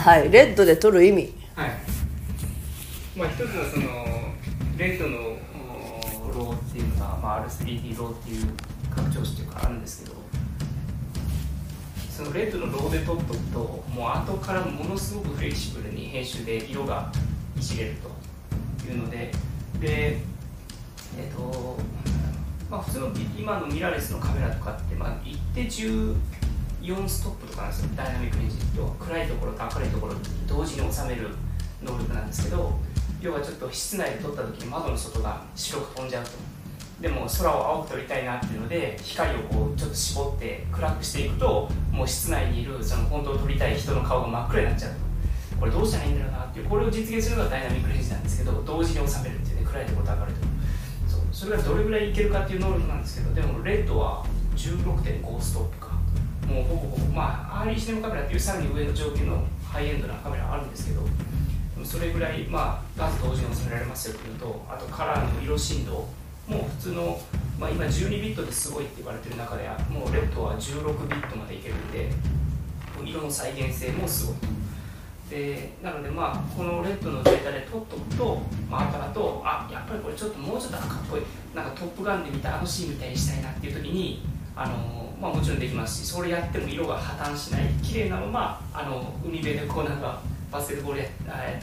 はい。 RED で撮る意味。はい。まあ一つはその RED のお RAW っていうのが、まあ、R3D ローっていう拡張子っていうかあるんですけどその RED の RAW で撮っとくともう後からものすごくフレキシブルに編集で色がいじれるというのででえっ、とまあ普通の今のミラーレスのカメラとかって、まあ、一定4ストップとかなんですよ。ダイナミックレンジ要は暗いところと明るいところ同時に収める能力なんですけど要はちょっと室内で撮った時に窓の外が白く飛んじゃうと。でも空を青く撮りたいなっていうので光をこうちょっと絞って暗くしていくともう室内にいるその本当を撮りたい人の顔が真っ暗になっちゃうと。これどうしたらいいんだろうなっていうこれを実現するのがダイナミックレンジなんですけど同時に収めるっていうね暗いところと明るいところ。そうそれがどれぐらいいけるかっていう能力なんですけどでもレッドは16.5ストップか。もうほぼほぼまあアーリーシネマカメラっていうさらに上の上級のハイエンドなカメラあるんですけどそれぐらい、まあ、まず同時に収められますよっていうのとあとカラーの色振動もう普通の、まあ、今12ビットですごいって言われてる中でもうレッドは16ビットまでいけるんで色の再現性もすごい。でなのでまあこのレッドのデータで撮っとくと、まあ後だとあやっぱりこれちょっともうちょっと赤っぽいなんかトップガンで見たあのシーンみたいにしたいなっていう時にあのまあ、もちろんできますしそれやっても色が破綻しない綺麗なままあの海辺でこうなんかバスケットボールや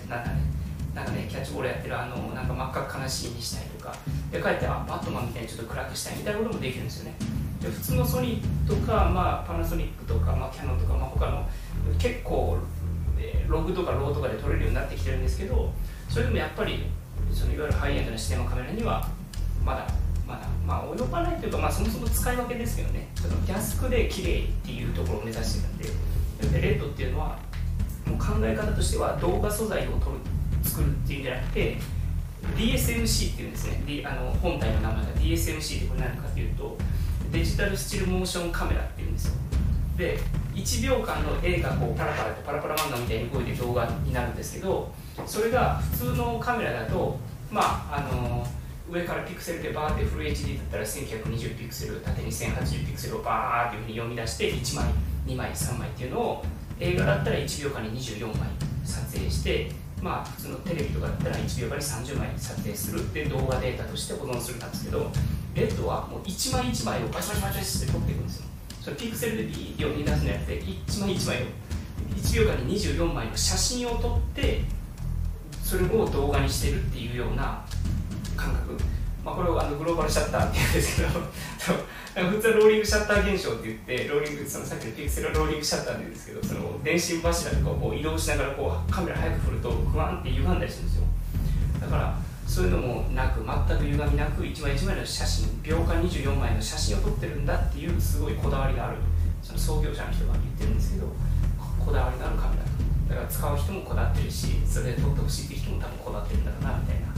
なんかねなんかねキャッチボールやってるあのなんか真っ赤悲しいにしたりとかでかえってバットマンみたいにちょっと暗くしたいみたいなこともできるんですよね。で普通のソニーとか、まあ、パナソニックとか、まあ、キャノンとか、まあ、他の結構ログとかローとかで撮れるようになってきてるんですけどそれでもやっぱりそのいわゆるハイエンドなシネマカメラにはまだまだまあ及ばないというか、まあ、そもそも使い分けですけどね。その安くで綺麗っていうところを目指してるんででレッドっていうのはもう考え方としては動画素材を撮る作るっていうんじゃなくて DSMC っていうんですね、D、あの本体の名前が DSMC ってこれ何かっていうとデジタルスチルモーションカメラっていうんですよ。で1秒間の絵がこうパラパラってパラパラ漫画みたいに動いて動画になるんですけどそれが普通のカメラだとまああの上からピクセルでバーってフル HD だったら1920ピクセル縦に1080ピクセルをバーっていうふうに読み出して1枚2枚3枚っていうのを映画だったら1秒間に24枚撮影してまあ普通のテレビとかだったら1秒間に30枚撮影するで動画データとして保存するんですけどレッドはもう1枚1枚をバチバチバチバチって撮っていくんですよ。それピクセルでビーって読み出すのやって1枚1枚を1秒間に24枚の写真を撮ってそれを動画にしてるっていうような感覚、まあ、これをあのグローバルシャッターって言うんですけど 普通はローリングシャッター現象って言ってローリングそのさっきのピクセルローリングシャッターって言うんですけどその電信柱とかをこう移動しながらこうカメラ早く振るとグワンって歪んだりするんですよ。だからそういうのもなく全く歪みなく1枚1枚の写真秒間24枚の写真を撮ってるんだっていうすごいこだわりがある。その創業者の人が言ってるんですけどこだわりのあるカメラ。だから使う人もこだわってるしそれで撮ってほしいっていう人も多分こだわってるんだろうなみたいな。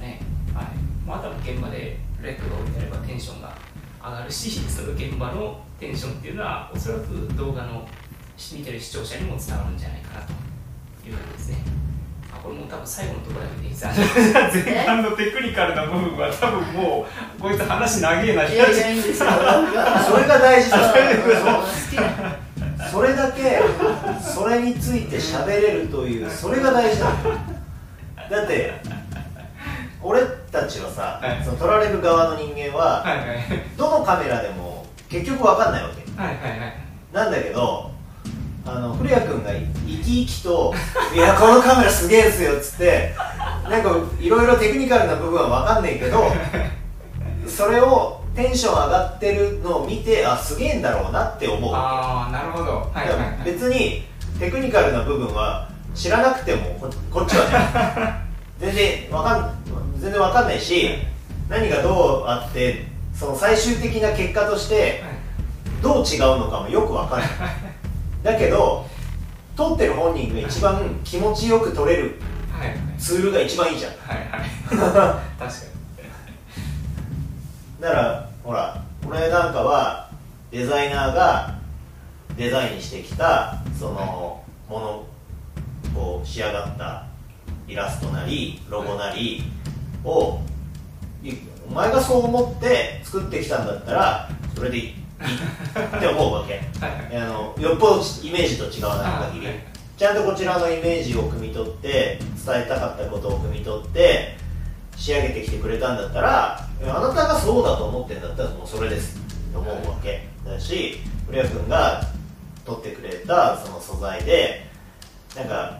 ね。はい、まあ、あとは現場でレッドが置いてあればテンションが上がるしその現場のテンションっていうのはおそらく動画の見てる視聴者にも伝わるんじゃないかなというわけですね。あこれも多分最後のところだけでいいです前半のテクニカルな部分は多分もうこいつ話長えないやいやいいんですよそれが大事だ好きだ。それだけそれについて喋れるというそれが大事だ。だって俺たちはさ、はい。その撮られる側の人間は、はいはい。どのカメラでも結局分かんないわけ。はいはいはい。なんだけどあの古谷君が生き生きと「いやこのカメラすげえですよ」っつってなんかいろいろテクニカルな部分は分かんないけどそれをテンション上がってるのを見てあすげえんだろうなって思うわああなるほど。はいけ、はいはい。別にテクニカルな部分は知らなくてもこ こっちはね全然わかん全然わかんないし何がどうあってその最終的な結果としてどう違うのかもよくわかんない。だけど撮ってる本人が一番気持ちよく撮れるツールが一番いいじゃん。はいはい。確かだからほら俺なんかはデザイナーがデザインしてきたそのものこう仕上がったイラストなりロゴなりをいお前がそう思って作ってきたんだったらそれでいいって思うわけ。はいはい。あのよっぽどイメージと違わない限り。はい。ちゃんとこちらのイメージを汲み取って伝えたかったことを汲み取って仕上げてきてくれたんだったらあなたがそうだと思ってんだったらもうそれです。と思うわけ。だし古谷君が取ってくれたその素材でなんか、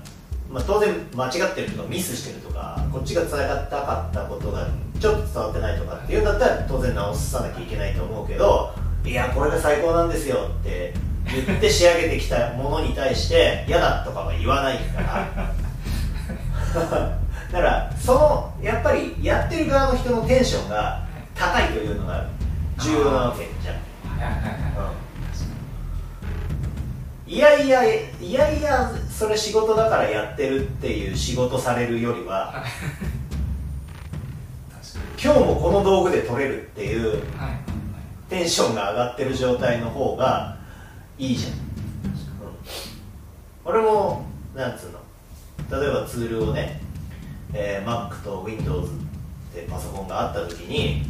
まあ、当然間違ってるとかミスしてるとかこっちが伝えたかったことがちょっと伝わってないとかっていうんだったら当然直さなきゃいけないと思うけどいやこれが最高なんですよって言って仕上げてきたものに対して嫌だとかは言わないから。だからそのやっぱりやってる側の人のテンションが高いというのが重要なわけじゃん。いやいやいやいやそれ仕事だからやってるっていう仕事されるよりは 今日もこの道具で取れるっていうテンションが上がってる状態の方がいいじゃん。俺もなんつうの例えばツールをね、えー Mac と Windows ってパソコンがあった時に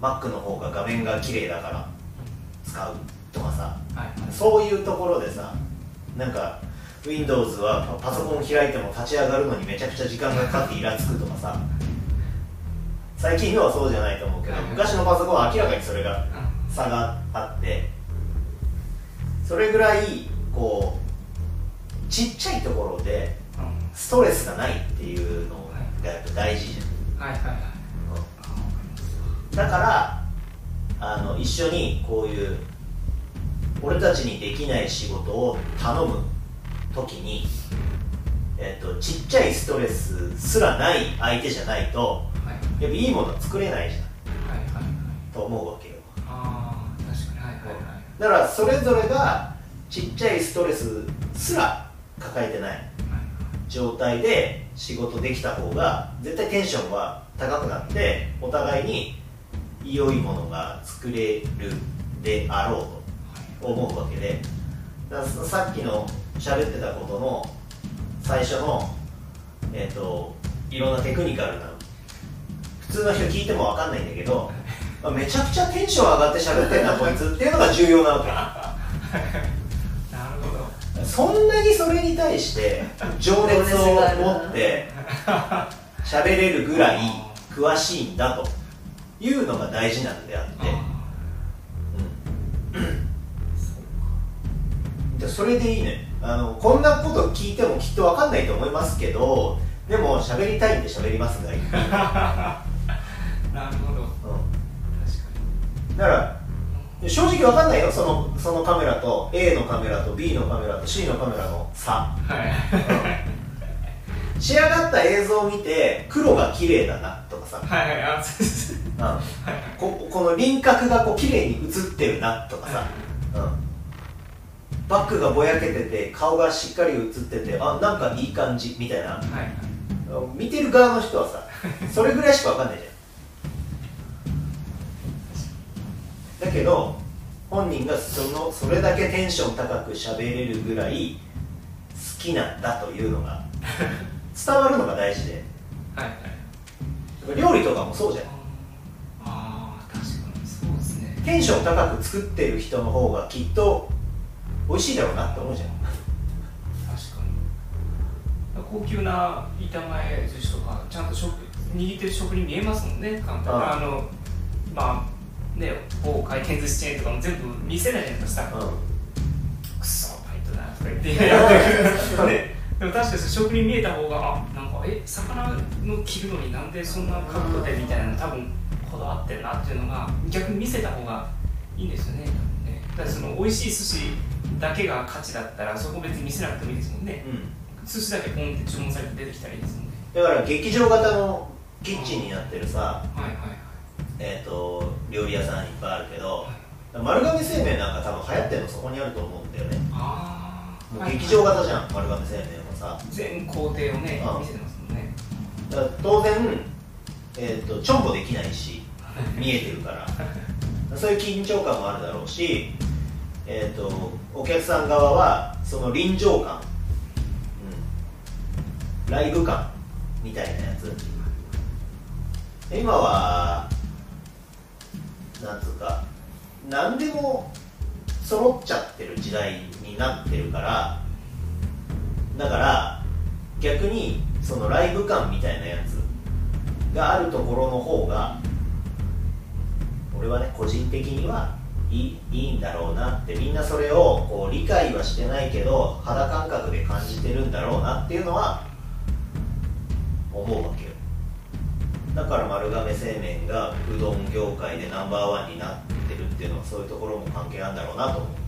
Mac の方が画面が綺麗だから使うとかさそういうところでさなんか Windows はパパソコン開いても立ち上がるのにめちゃくちゃ時間がかかってイラつくとかさ最近のはそうじゃないと思うけど昔のパソコンは明らかにそれが差があってそれぐらいこうちっちゃいところでストレスがないっていうのがやっぱ大事じゃん。はいはいはい。だからあの一緒にこういう俺たちにできない仕事を頼む時に、えっとちっちゃいストレスすらない相手じゃないとはい。やっぱいいものは作れないじゃん。はいはいはい。と思うわけよ。ああ確かに。はいはいはい。だからそれぞれがちっちゃいストレスすら抱えてない。状態で仕事できた方が絶対テンションは高くなってお互いに良いものが作れるであろうと思うわけで。ささっきの喋ってたことの最初のえっ、といろんなテクニカルな普通の人聞いても分かんないんだけど あめちゃくちゃテンション上がって喋ってんなこいつっていうのが重要なわけ。なるほど。そんなにそれに対して情熱を持って 喋れるぐらい詳しいんだというのが大事なんであって、うん、でそれでいいね。あのこんなこと聞いてもきっと分かんないと思いますけどでも喋りたいんで喋りますがいい、うん、だかなるほど確ら正直分かんないよ。そのそのカメラと A のカメラと B のカメラと C のカメラの差。かにはい仕上がった映像を見て黒が綺麗だなとかさ、はいはい。あそうん、ここの輪郭がこう綺麗に映ってるなとかさ、うん、バッグがぼやけてて顔がしっかり映っててあなんかいい感じみたいな。はいはい。見てる側の人はさそれぐらいしかわかんないじゃん。だけど本人がそのそれだけテンション高く喋れるぐらい好きなんだというのが伝わるのが大事で。はいはい。料理とかもそうじゃん。ああ確かにそうですね。テンション高く作ってる人の方がきっと美味しいだろうなって思うじゃん。確かに。高級な板前寿司とかちゃんと食握ってる食に見えますもんね。簡単。にあああのまあね某回転寿司チェーンとかも全部見せないじゃないですか。くそバイトだとか言ってやってくる。ね。でも確かに食に見えた方があなんかえ魚の切るのになんでそんな角度でみたいなの多分こだわってるなっていうのが逆に見せた方がいいんですよね。多分ね。だからその美味しい寿司だけが価値だったらそこ別に見せなくてもいいですもんね。ん、うん、寿司だけポンって注文されて出てきたらいいですもんね。だから劇場型のキッチンになってるさ、はいはいえー、と料理屋さんいっぱいあるけど丸亀製麺なんか多分流行ってるのそこにあると思うんだよね。劇場型じゃん丸亀製麺はさ。全工程をね見せてますもんね。だから当然、えー、とちょんぼできないし 見えてるから。そういう緊張感もあるだろうし、えー、とお客さん側はその臨場感、うん、ライブ感みたいなやつ。今はなんつうか何でも揃っちゃってる時代になってるからだから逆にそのライブ感みたいなやつがあるところの方が俺はね個人的にはいいんだろうなってみんなそれをこう理解はしてないけど肌感覚で感じてるんだろうなっていうのは思うわけよ。だから丸亀製麺がうどん業界でナンバーワンになってるっていうのはそういうところも関係あるんだろうなと思う。